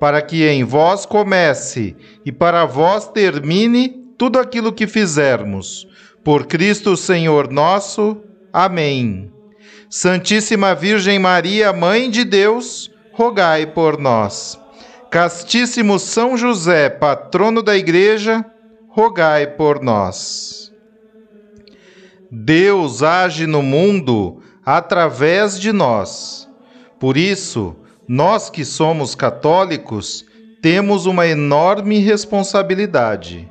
para que em vós comece e para vós termine tudo aquilo que fizermos. Por Cristo Senhor nosso. Amém. Santíssima Virgem Maria, Mãe de Deus, rogai por nós. Castíssimo São José, patrono da Igreja, rogai por nós. Deus age no mundo através de nós. Por isso, nós que somos católicos temos uma enorme responsabilidade.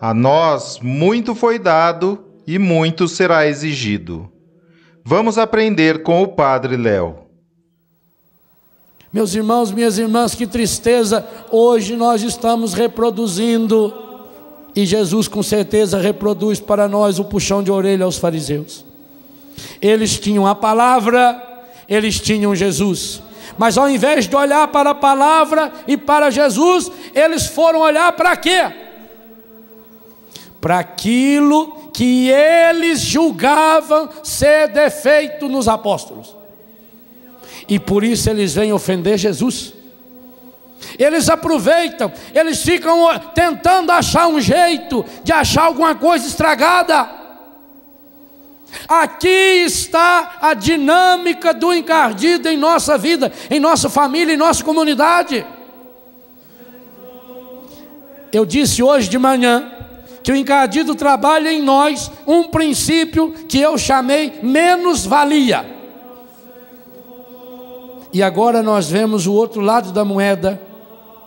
A nós muito foi dado e muito será exigido. Vamos aprender com o Padre Léo. Meus irmãos, minhas irmãs, que tristeza, hoje nós estamos reproduzindo, e Jesus com certeza reproduz para nós o puxão de orelha aos fariseus. Eles tinham a palavra, eles tinham Jesus, mas ao invés de olhar para a palavra e para Jesus, eles foram olhar para quê? Para aquilo que eles julgavam ser defeito nos apóstolos. E por isso eles vêm ofender Jesus. Eles aproveitam, eles ficam tentando achar um jeito de achar alguma coisa estragada. Aqui está a dinâmica do encardido em nossa vida, em nossa família, em nossa comunidade. Eu disse hoje de manhã que o encardido trabalha em nós um princípio que eu chamei menos-valia. E agora nós vemos o outro lado da moeda,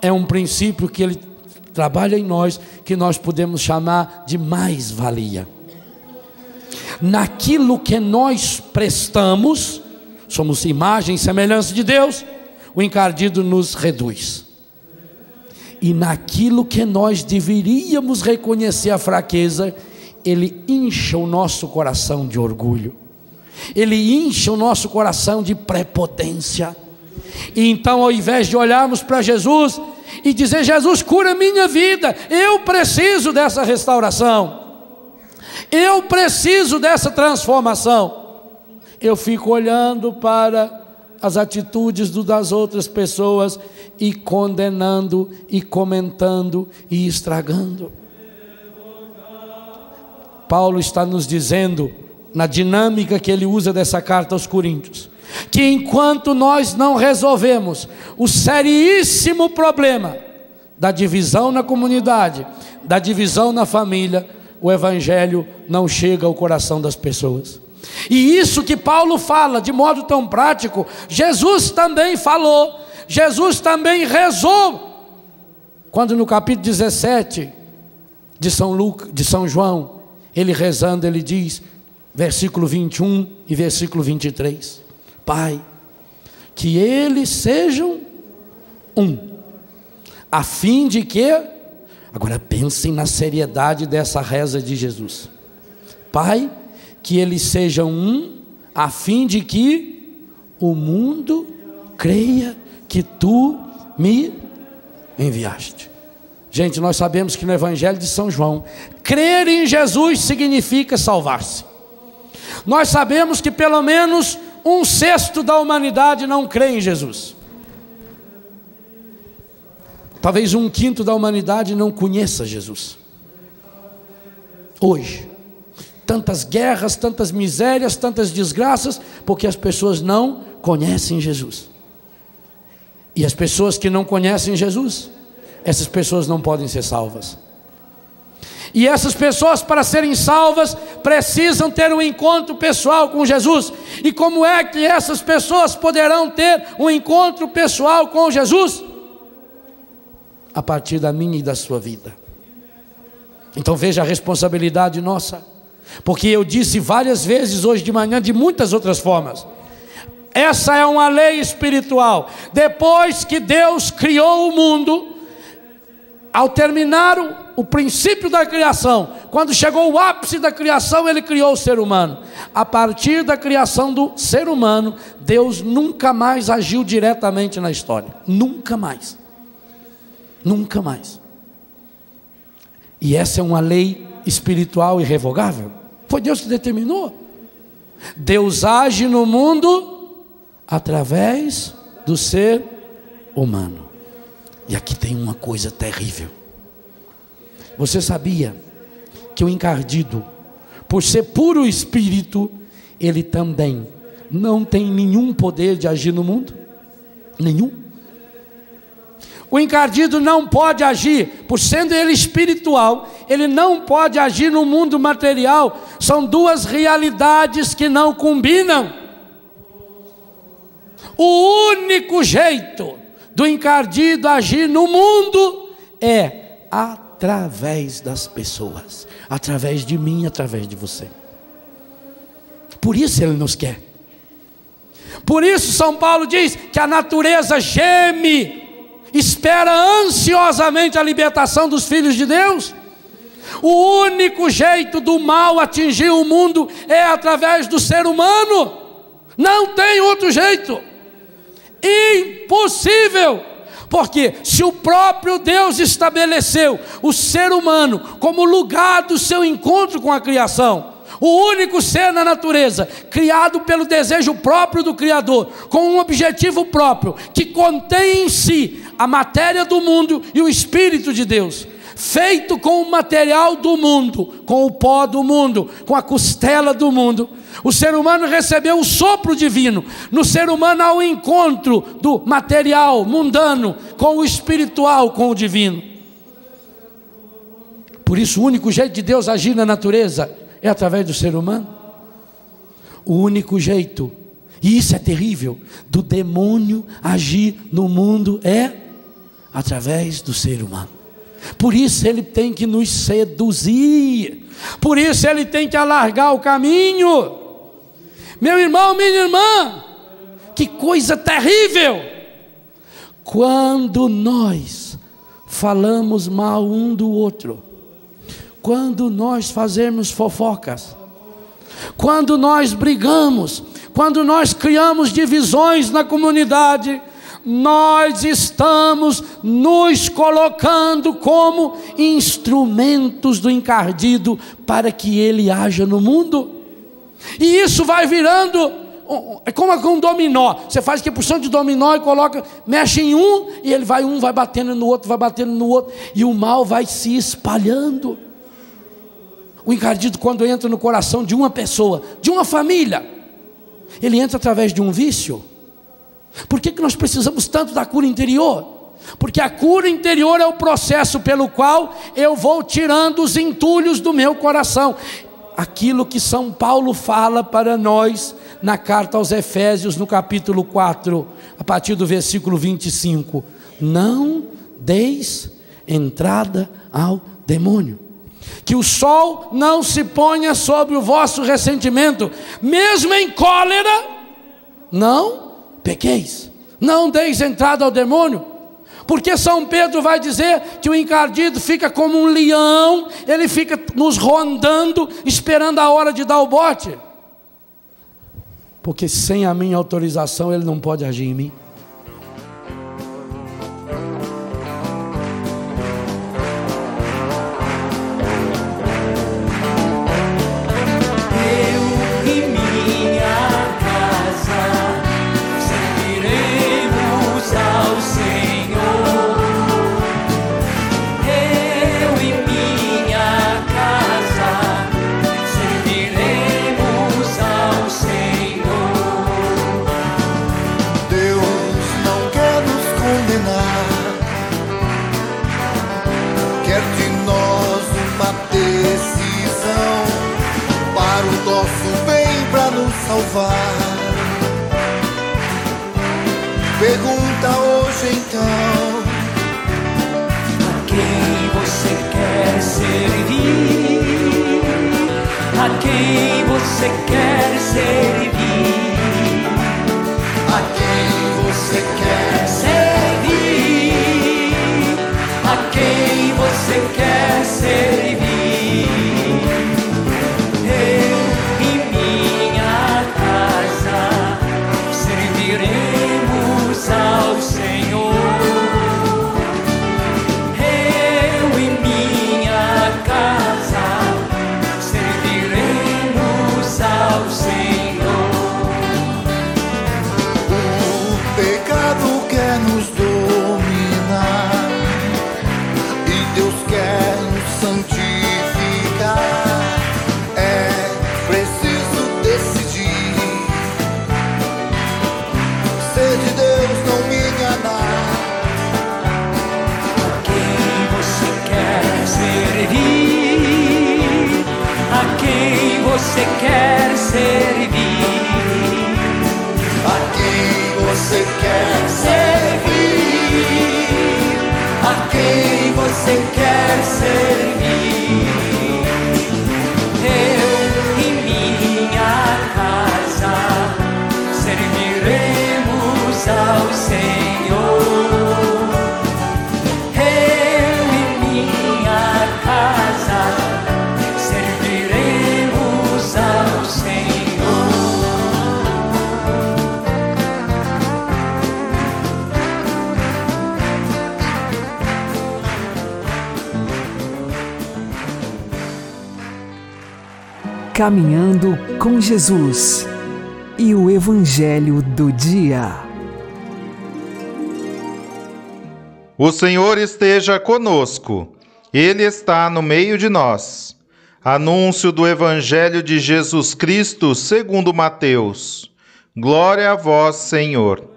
é um princípio que ele trabalha em nós, que nós podemos chamar de mais-valia naquilo que nós prestamos, somos imagem e semelhança de Deus, o encardido nos reduz. E naquilo que nós deveríamos reconhecer a fraqueza, ele incha o nosso coração de orgulho, ele incha o nosso coração de prepotência. E então, ao invés de olharmos para Jesus e dizer: Jesus, cura minha vida, eu preciso dessa restauração. Eu preciso dessa transformação. Eu fico olhando para as atitudes das outras pessoas e condenando e comentando e estragando. Paulo está nos dizendo, na dinâmica que ele usa dessa carta aos Coríntios, que enquanto nós não resolvemos o seríssimo problema da divisão na comunidade, da divisão na família, o Evangelho não chega ao coração das pessoas. E isso que Paulo fala de modo tão prático, Jesus também falou, Jesus também rezou. Quando no capítulo 17 de São, Lucas, de São João, ele rezando, ele diz, versículo 21 e versículo 23: Pai, que eles sejam um, a fim de que Agora pensem na seriedade dessa reza de Jesus. Pai, que eles sejam um, a fim de que o mundo creia que tu me enviaste. Gente, nós sabemos que no Evangelho de São João, crer em Jesus significa salvar-se. Nós sabemos que pelo menos um sexto da humanidade não crê em Jesus. Talvez um quinto da humanidade não conheça Jesus. Hoje. Tantas guerras, tantas misérias, tantas desgraças, porque as pessoas não conhecem Jesus. E as pessoas que não conhecem Jesus, essas pessoas não podem ser salvas. E essas pessoas, para serem salvas, precisam ter um encontro pessoal com Jesus. E como é que essas pessoas poderão ter um encontro pessoal com Jesus? A partir da minha e da sua vida. Então veja a responsabilidade nossa. Porque eu disse várias vezes hoje de manhã, de muitas outras formas. Essa é uma lei espiritual. Depois que Deus criou o mundo, ao terminar o, o, princípio da criação, quando chegou o ápice da criação, ele criou o ser humano. A partir da criação do ser humano, Deus nunca mais agiu diretamente na história. Nunca mais. Nunca mais. E essa é uma lei espiritual irrevogável. Foi Deus que determinou. Deus age no mundo através do ser humano. E aqui tem uma coisa terrível. Você sabia que o encardido, por ser puro espírito, ele também não tem nenhum poder de agir no mundo? Nenhum. O encardido não pode agir, por sendo ele espiritual, ele não pode agir no mundo material. São duas realidades que não combinam. O único jeito do encardido agir no mundo é através das pessoas, através de mim, através de você. Por isso ele nos quer. Por isso São Paulo diz que a natureza geme, espera ansiosamente a libertação dos filhos de Deus. O único jeito do mal atingir o mundo é através do ser humano. Não tem outro jeito. Impossível! Porque se o próprio Deus estabeleceu o ser humano como lugar do seu encontro com a criação, o único ser na natureza, criado pelo desejo próprio do Criador, com um objetivo próprio, que contém em si a matéria do mundo e o Espírito de Deus, feito com o material do mundo, com o pó do mundo, com a costela do mundo, o ser humano recebeu o sopro divino. No ser humano há o encontro do material mundano com o espiritual, com o divino. Por isso, o único jeito de Deus agir na natureza é através do ser humano. O único jeito, e isso é terrível, do demônio agir no mundo é através do ser humano. Por isso ele tem que nos seduzir. Por isso ele tem que alargar o caminho. Meu irmão, minha irmã, que coisa terrível! Quando nós falamos mal um do outro, quando nós fazemos fofocas, quando nós brigamos, quando nós criamos divisões na comunidade, nós estamos nos colocando como instrumentos do encardido para que ele haja no mundo. E isso vai virando é como um dominó. Você faz que porção de dominó e coloca, mexe em um e ele vai um vai batendo no outro, vai batendo no outro e o mal vai se espalhando. O encardido quando entra no coração de uma pessoa, de uma família, ele entra através de um vício. Por que, que nós precisamos tanto da cura interior? Porque a cura interior é o processo pelo qual eu vou tirando os entulhos do meu coração aquilo que São Paulo fala para nós na carta aos Efésios, no capítulo 4, a partir do versículo 25: Não deis entrada ao demônio. Que o sol não se ponha sobre o vosso ressentimento, mesmo em cólera, não pequeis, não deis entrada ao demônio, porque São Pedro vai dizer que o encardido fica como um leão, ele fica nos rondando, esperando a hora de dar o bote. Porque sem a minha autorização ele não pode agir em mim. Você quer quer servir? Caminhando com Jesus e o Evangelho do Dia. O Senhor esteja conosco, Ele está no meio de nós. Anúncio do Evangelho de Jesus Cristo segundo Mateus. Glória a vós, Senhor.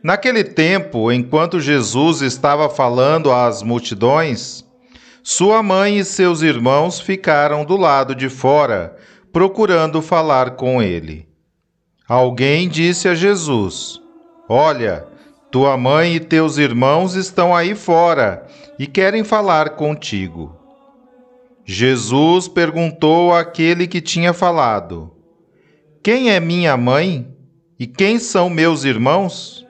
Naquele tempo, enquanto Jesus estava falando às multidões, sua mãe e seus irmãos ficaram do lado de fora, procurando falar com ele. Alguém disse a Jesus: Olha, tua mãe e teus irmãos estão aí fora e querem falar contigo. Jesus perguntou àquele que tinha falado: Quem é minha mãe e quem são meus irmãos?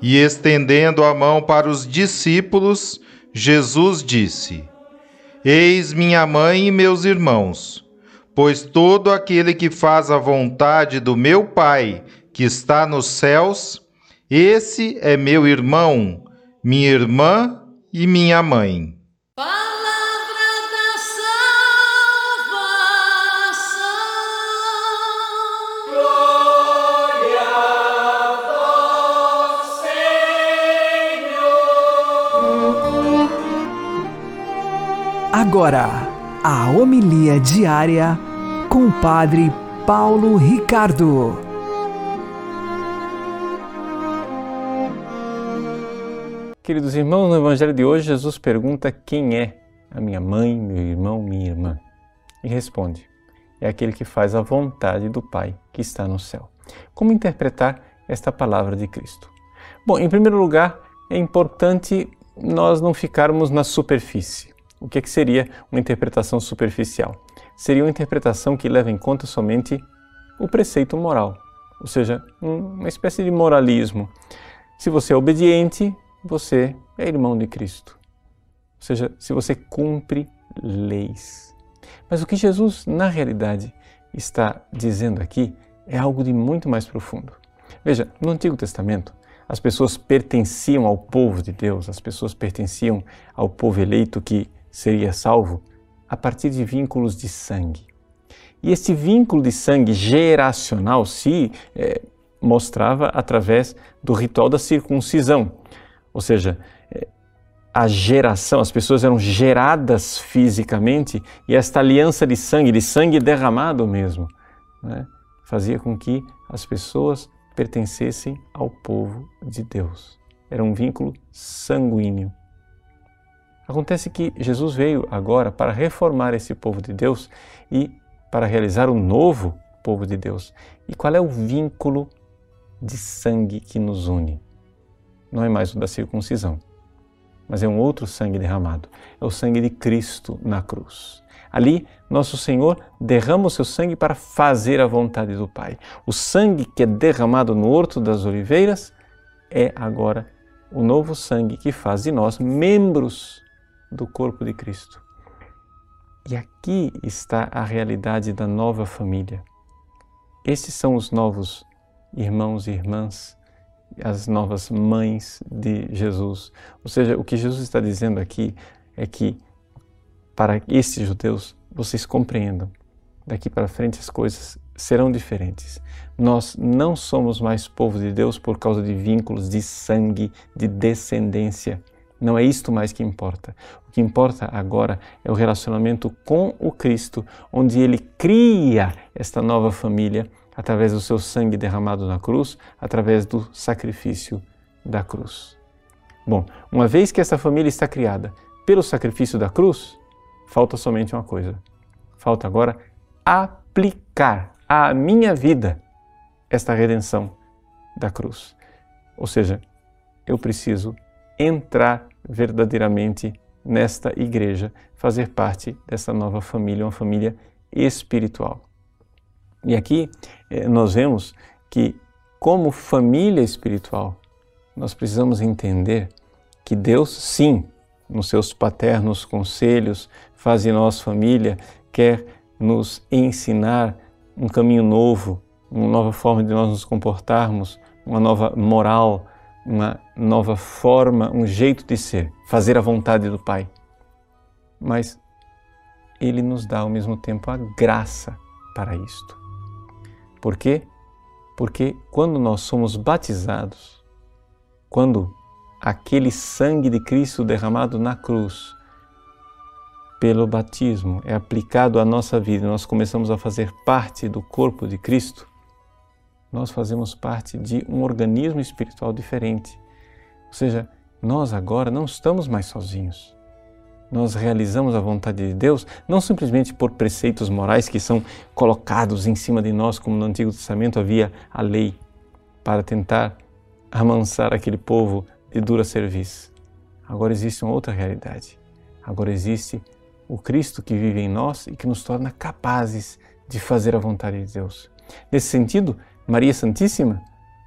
E estendendo a mão para os discípulos, Jesus disse: Eis minha mãe e meus irmãos, pois todo aquele que faz a vontade do meu Pai, que está nos céus, esse é meu irmão, minha irmã e minha mãe. Agora, a homilia diária com o Padre Paulo Ricardo. Queridos irmãos, no Evangelho de hoje, Jesus pergunta quem é a minha mãe, meu irmão, minha irmã. E responde: é aquele que faz a vontade do Pai que está no céu. Como interpretar esta palavra de Cristo? Bom, em primeiro lugar, é importante nós não ficarmos na superfície. O que, é que seria uma interpretação superficial? Seria uma interpretação que leva em conta somente o preceito moral, ou seja, um- uma espécie de moralismo. Se você é obediente, você é irmão de Cristo. Ou seja, se você cumpre leis. Mas o que Jesus, na realidade, está dizendo aqui é algo de muito mais profundo. Veja, no Antigo Testamento, as pessoas pertenciam ao povo de Deus, as pessoas pertenciam ao povo eleito que seria salvo a partir de vínculos de sangue. E esse vínculo de sangue geracional se eh, mostrava através do ritual da circuncisão. Ou seja, eh, a geração, as pessoas eram geradas fisicamente e esta aliança de sangue, de sangue derramado mesmo, né, fazia com que as pessoas pertencessem ao povo de Deus. Era um vínculo sanguíneo. Acontece que Jesus veio agora para reformar esse povo de Deus e para realizar um novo povo de Deus. E qual é o vínculo de sangue que nos une? Não é mais o da circuncisão. mas é um outro sangue derramado. É o sangue de Cristo na cruz. Ali, nosso Senhor derrama o seu sangue para fazer a vontade do Pai. O sangue que é derramado no Horto das Oliveiras é agora o novo sangue que faz de nós membros do corpo de Cristo. E aqui está a realidade da nova família. Esses são os novos irmãos e irmãs, as novas mães de Jesus. Ou seja, o que Jesus está dizendo aqui é que para esses judeus vocês compreendam, daqui para frente as coisas serão diferentes. Nós não somos mais povo de Deus por causa de vínculos de sangue, de descendência. Não é isto mais que importa. O que importa agora é o relacionamento com o Cristo, onde ele cria esta nova família através do seu sangue derramado na cruz, através do sacrifício da cruz. Bom, uma vez que essa família está criada pelo sacrifício da cruz, falta somente uma coisa. Falta agora aplicar à minha vida esta redenção da cruz. Ou seja, eu preciso entrar verdadeiramente nesta igreja, fazer parte dessa nova família, uma família espiritual. E aqui eh, nós vemos que, como família espiritual, nós precisamos entender que Deus, sim, nos seus paternos conselhos, faz de nós família, quer nos ensinar um caminho novo, uma nova forma de nós nos comportarmos, uma nova moral, uma nova forma, um jeito de ser, fazer a vontade do Pai. Mas Ele nos dá ao mesmo tempo a graça para isto. Por quê? Porque quando nós somos batizados, quando aquele sangue de Cristo derramado na cruz pelo batismo é aplicado à nossa vida, nós começamos a fazer parte do corpo de Cristo, nós fazemos parte de um organismo espiritual diferente. Ou seja, nós agora não estamos mais sozinhos. Nós realizamos a vontade de Deus não simplesmente por preceitos morais que são colocados em cima de nós, como no Antigo Testamento havia a lei para tentar amansar aquele povo de dura serviço. Agora existe uma outra realidade. Agora existe o Cristo que vive em nós e que nos torna capazes de fazer a vontade de Deus. Nesse sentido, Maria Santíssima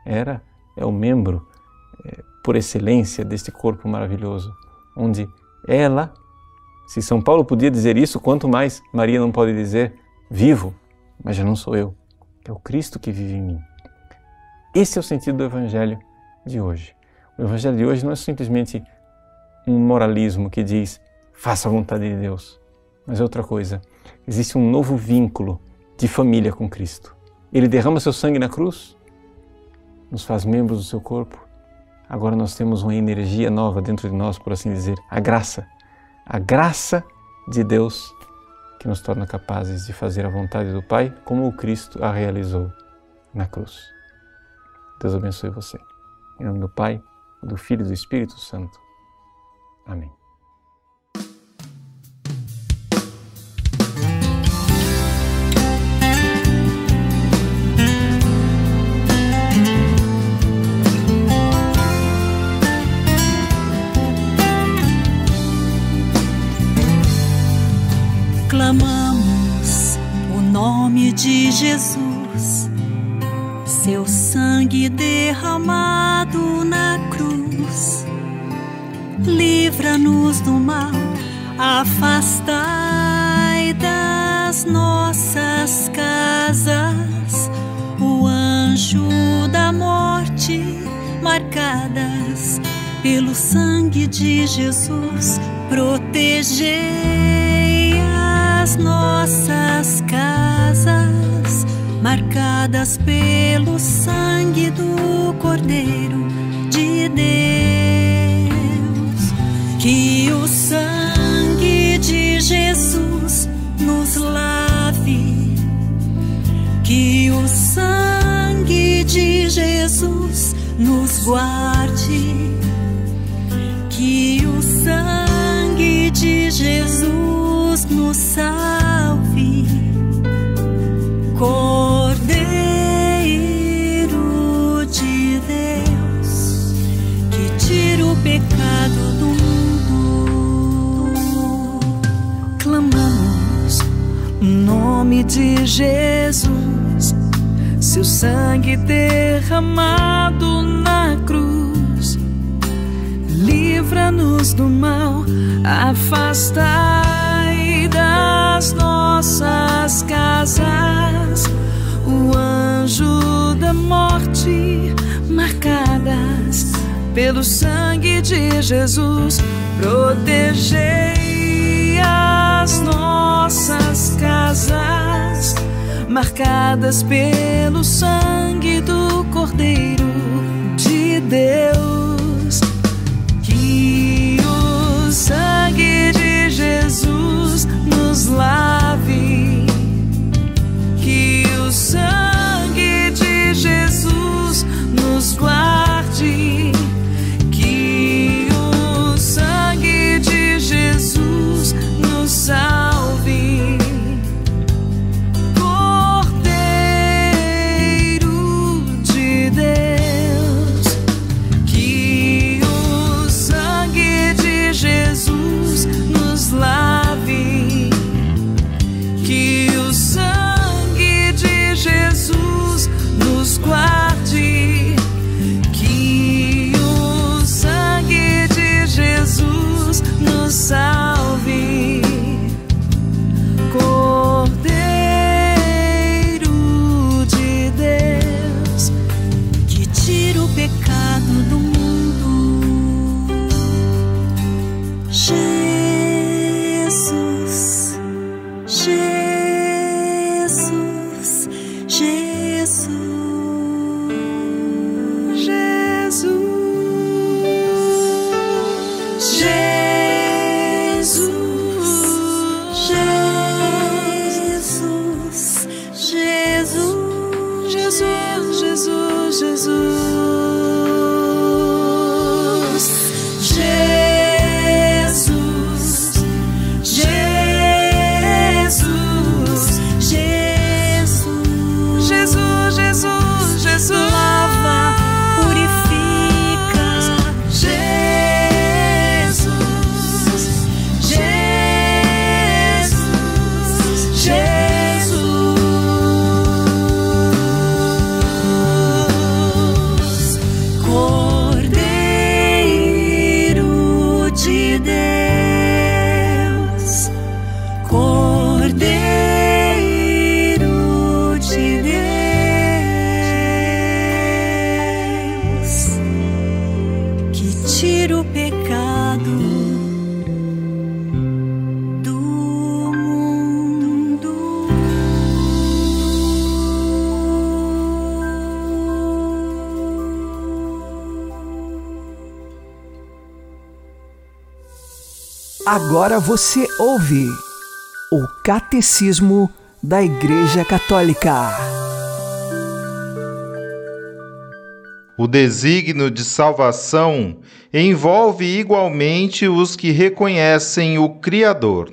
era é o membro é, por excelência deste corpo maravilhoso, onde ela, se São Paulo podia dizer isso, quanto mais Maria não pode dizer vivo, mas já não sou eu, é o Cristo que vive em mim. Esse é o sentido do Evangelho de hoje. O Evangelho de hoje não é simplesmente um moralismo que diz faça a vontade de Deus. Mas é outra coisa. Existe um novo vínculo de família com Cristo. Ele derrama seu sangue na cruz, nos faz membros do seu corpo. Agora nós temos uma energia nova dentro de nós, por assim dizer, a graça. A graça de Deus que nos torna capazes de fazer a vontade do Pai como o Cristo a realizou na cruz. Deus abençoe você. Em nome do Pai, do Filho e do Espírito Santo. Amém. De Jesus, seu sangue derramado na cruz. Livra-nos do mal, afastai das nossas casas o anjo da morte, marcadas pelo sangue de Jesus, protegei as nossas casas, marcadas pelo sangue do Cordeiro de Deus. Que o sangue de Jesus nos lave, que o sangue de Jesus nos guarde, que o sangue de Jesus nos salve. De Jesus, seu sangue derramado na cruz, livra-nos do mal, afastai das nossas casas. O anjo da morte, marcadas pelo sangue de Jesus, protegei as nossas marcadas pelo sangue do Cordeiro de Deus. Que o sangue de Jesus nos lave, Agora você ouve o Catecismo da Igreja Católica. O desígnio de salvação envolve igualmente os que reconhecem o Criador,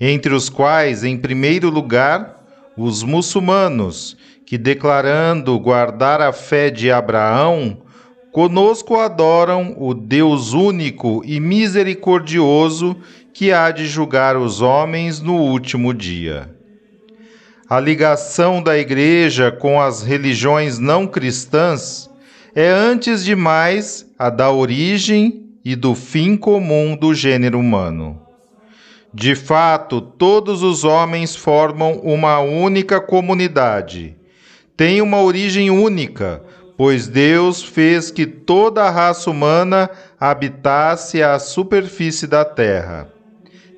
entre os quais, em primeiro lugar, os muçulmanos, que, declarando guardar a fé de Abraão, conosco adoram o Deus único e misericordioso que há de julgar os homens no último dia. A ligação da Igreja com as religiões não cristãs é, antes de mais, a da origem e do fim comum do gênero humano. De fato, todos os homens formam uma única comunidade. Têm uma origem única, pois Deus fez que toda a raça humana habitasse a superfície da terra.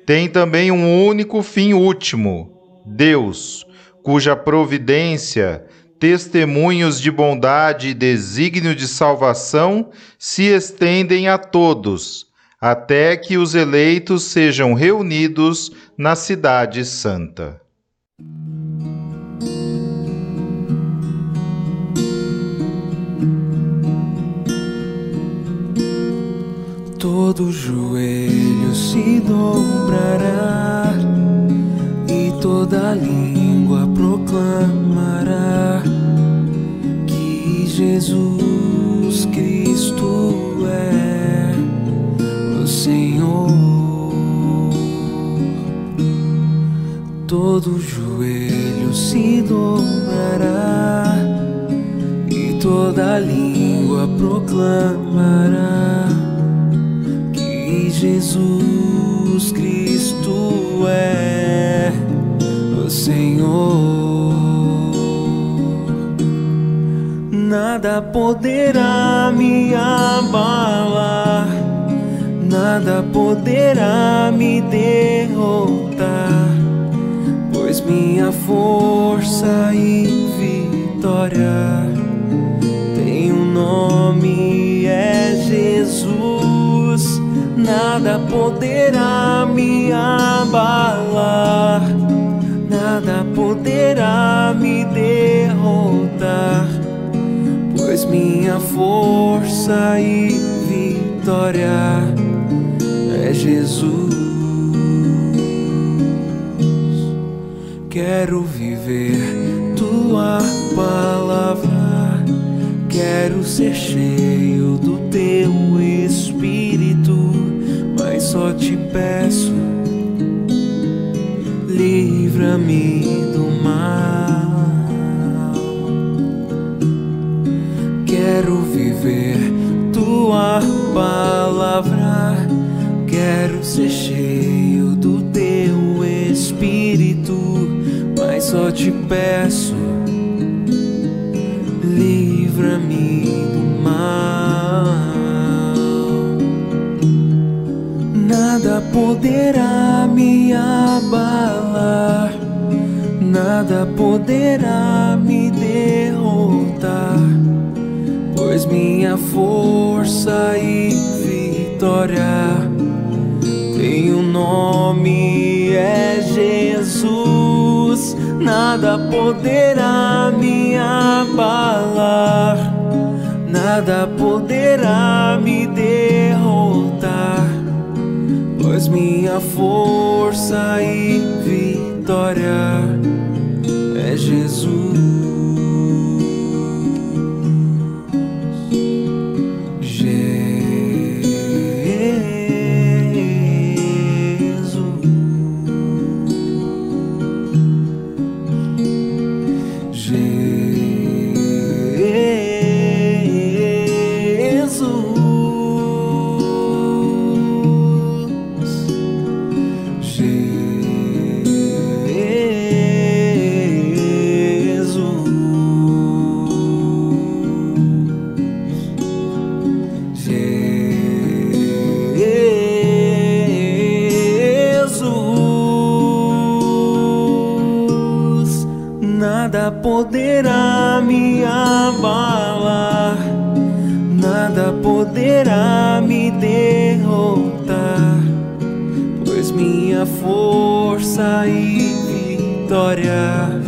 Tem também um único fim último: Deus, cuja providência, testemunhos de bondade e desígnio de salvação se estendem a todos, até que os eleitos sejam reunidos na Cidade Santa. Todo joelho se dobrará e toda língua proclamará que Jesus Cristo é o Senhor. todo joelho se dobrará e toda língua proclamará Jesus Cristo é o Senhor. Nada poderá me abalar, nada poderá me derrotar, pois minha força e vitória tem um nome, é Jesus. Nada poderá me abalar, nada poderá me derrotar. Pois minha força e vitória é Jesus. Quero viver tua palavra, quero ser cheio peço, livra-me do mal. Quero viver tua palavra, quero ser cheio do teu espírito, mas só te peço, livra-me poderá me abalar, nada poderá me derrotar pois minha força e vitória tem um nome, é Jesus. Nada poderá me abalar, nada poderá me minha força e vitória é Jesus. Poderá me abalar, nada poderá me derrotar, pois minha força e vitória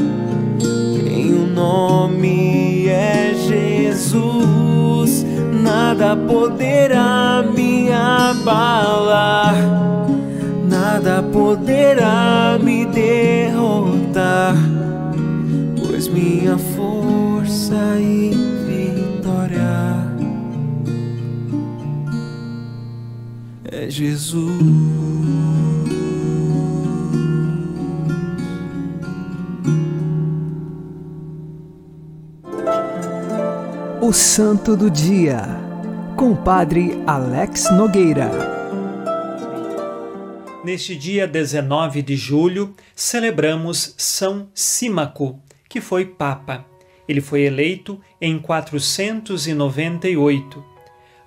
tem um nome, é Jesus. Nada poderá me abalar, nada poderá Jesus. O Santo do Dia, com o Padre Alex Nogueira. Neste dia 19 de julho, celebramos São Símaco, que foi Papa. Ele foi eleito em 498.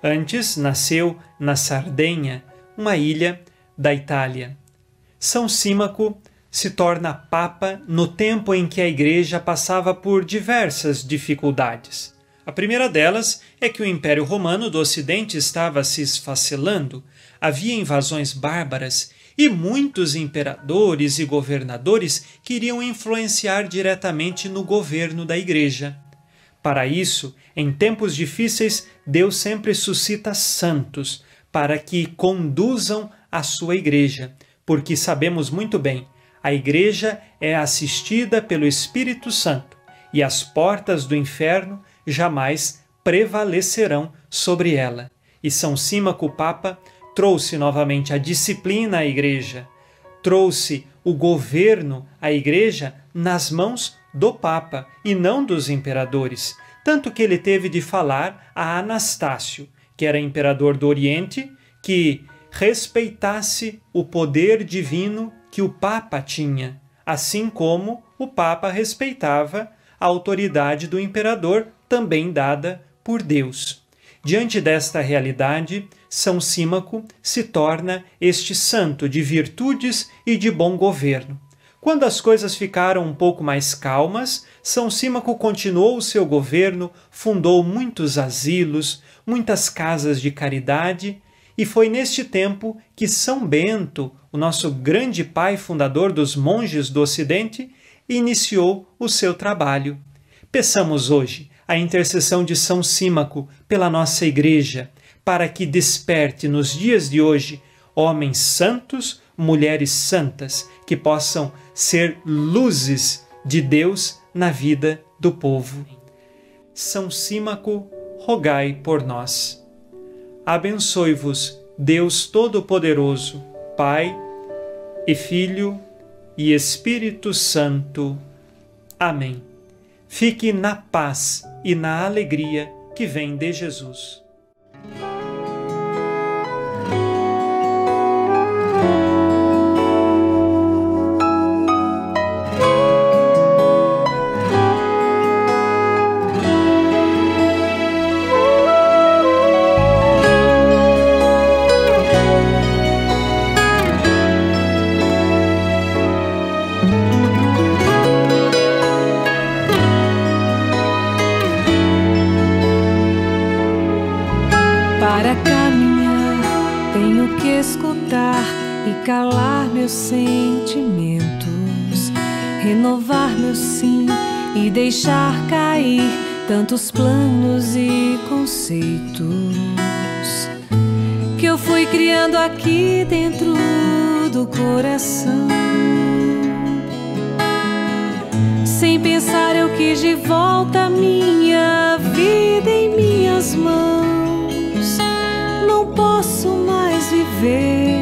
Antes nasceu na Sardenha, uma ilha da Itália. São Símaco se torna Papa no tempo em que a Igreja passava por diversas dificuldades. A primeira delas é que o Império Romano do Ocidente estava se esfacelando, havia invasões bárbaras e muitos imperadores e governadores queriam influenciar diretamente no governo da Igreja. Para isso, em tempos difíceis, Deus sempre suscita santos para que conduzam a sua Igreja, porque sabemos muito bem, a Igreja é assistida pelo Espírito Santo e as portas do inferno jamais prevalecerão sobre ela. E São Símaco Papa trouxe novamente a disciplina à Igreja, trouxe o governo, a igreja, nas mãos do Papa e não dos imperadores, tanto que ele teve de falar a Anastácio, que era imperador do Oriente, que respeitasse o poder divino que o Papa tinha, assim como o Papa respeitava a autoridade do imperador, também dada por Deus. Diante desta realidade, São Símaco se torna este santo de virtudes e de bom governo. Quando as coisas ficaram um pouco mais calmas, São Símaco continuou o seu governo, fundou muitos asilos, muitas casas de caridade, e foi neste tempo que São Bento, o nosso grande pai fundador dos monges do Ocidente, iniciou o seu trabalho. Peçamos hoje a intercessão de São Símaco pela nossa Igreja, para que desperte nos dias de hoje homens santos, mulheres santas, que possam ser luzes de Deus na vida do povo. São Símaco, rogai por nós. Abençoe-vos, Deus Todo-Poderoso, Pai e Filho e Espírito Santo. Amém. Fique na paz e na alegria que vem de Jesus. Calar meus sentimentos, renovar meu sim e deixar cair tantos planos e conceitos que eu fui criando aqui dentro do coração. Sem pensar, eu quis de volta minha vida em minhas mãos. Não posso mais viver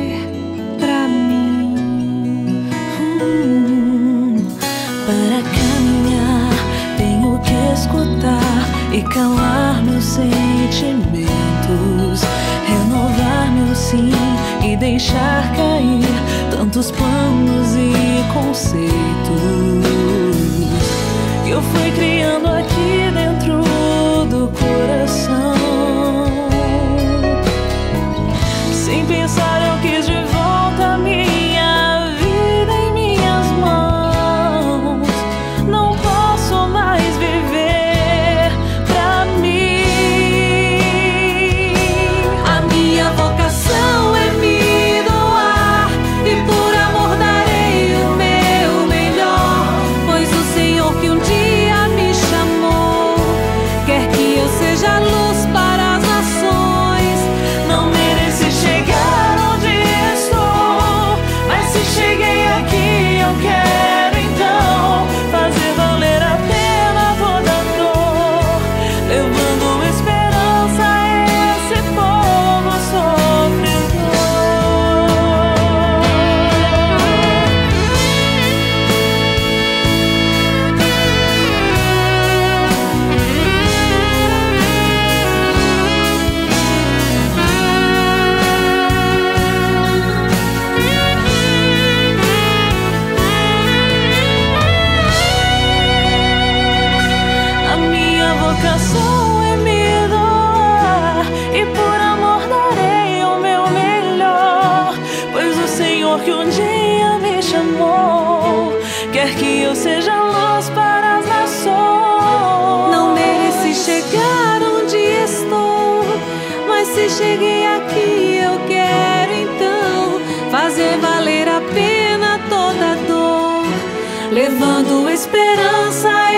escutar e calar meus sentimentos, renovar meu sim e deixar cair tantos planos e conceitos que eu fui criando aqui dentro do coração. Sem pensar, cheguei aqui eu quero então fazer valer a pena toda dor levando esperança a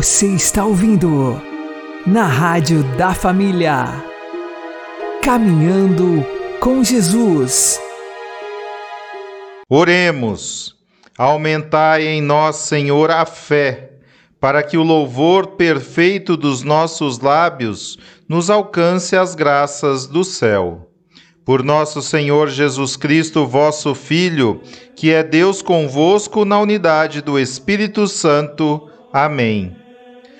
Você está ouvindo na Rádio da Família. Caminhando com Jesus. Oremos. Aumentai em nós, Senhor, a fé, para que o louvor perfeito dos nossos lábios nos alcance as graças do céu. Por nosso Senhor Jesus Cristo, vosso Filho, que é Deus convosco na unidade do Espírito Santo. Amém.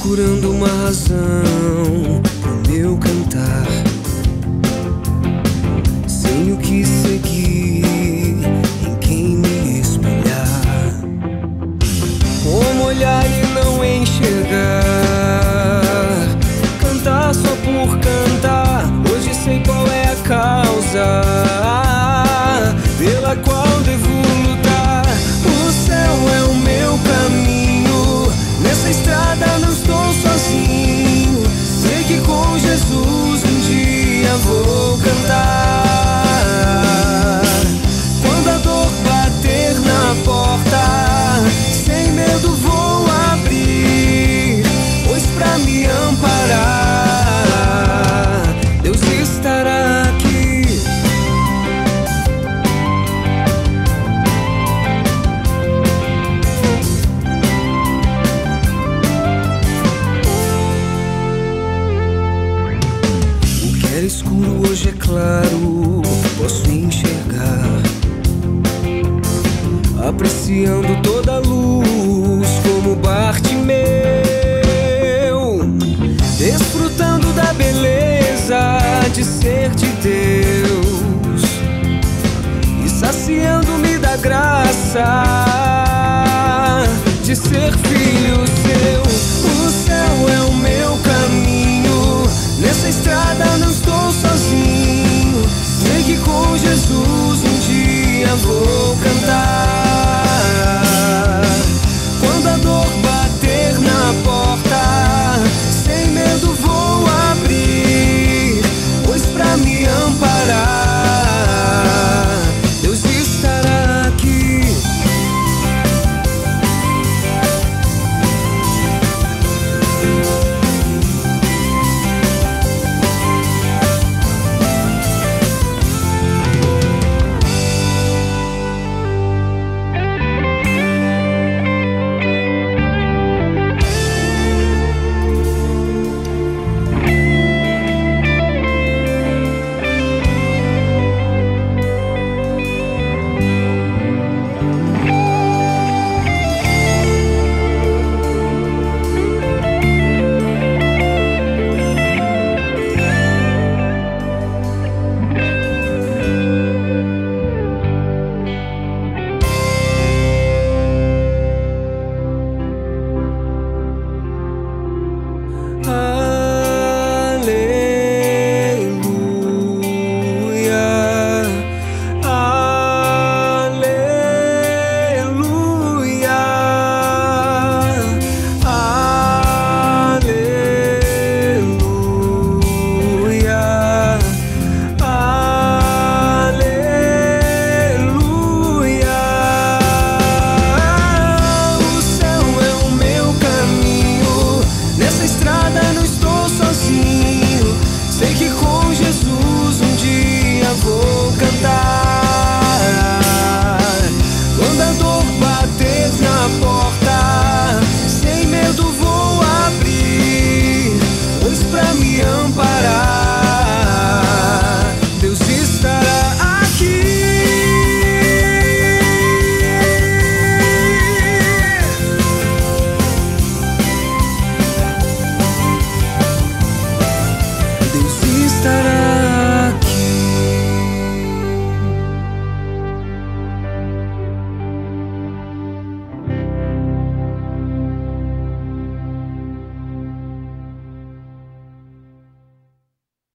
Procurando uma razão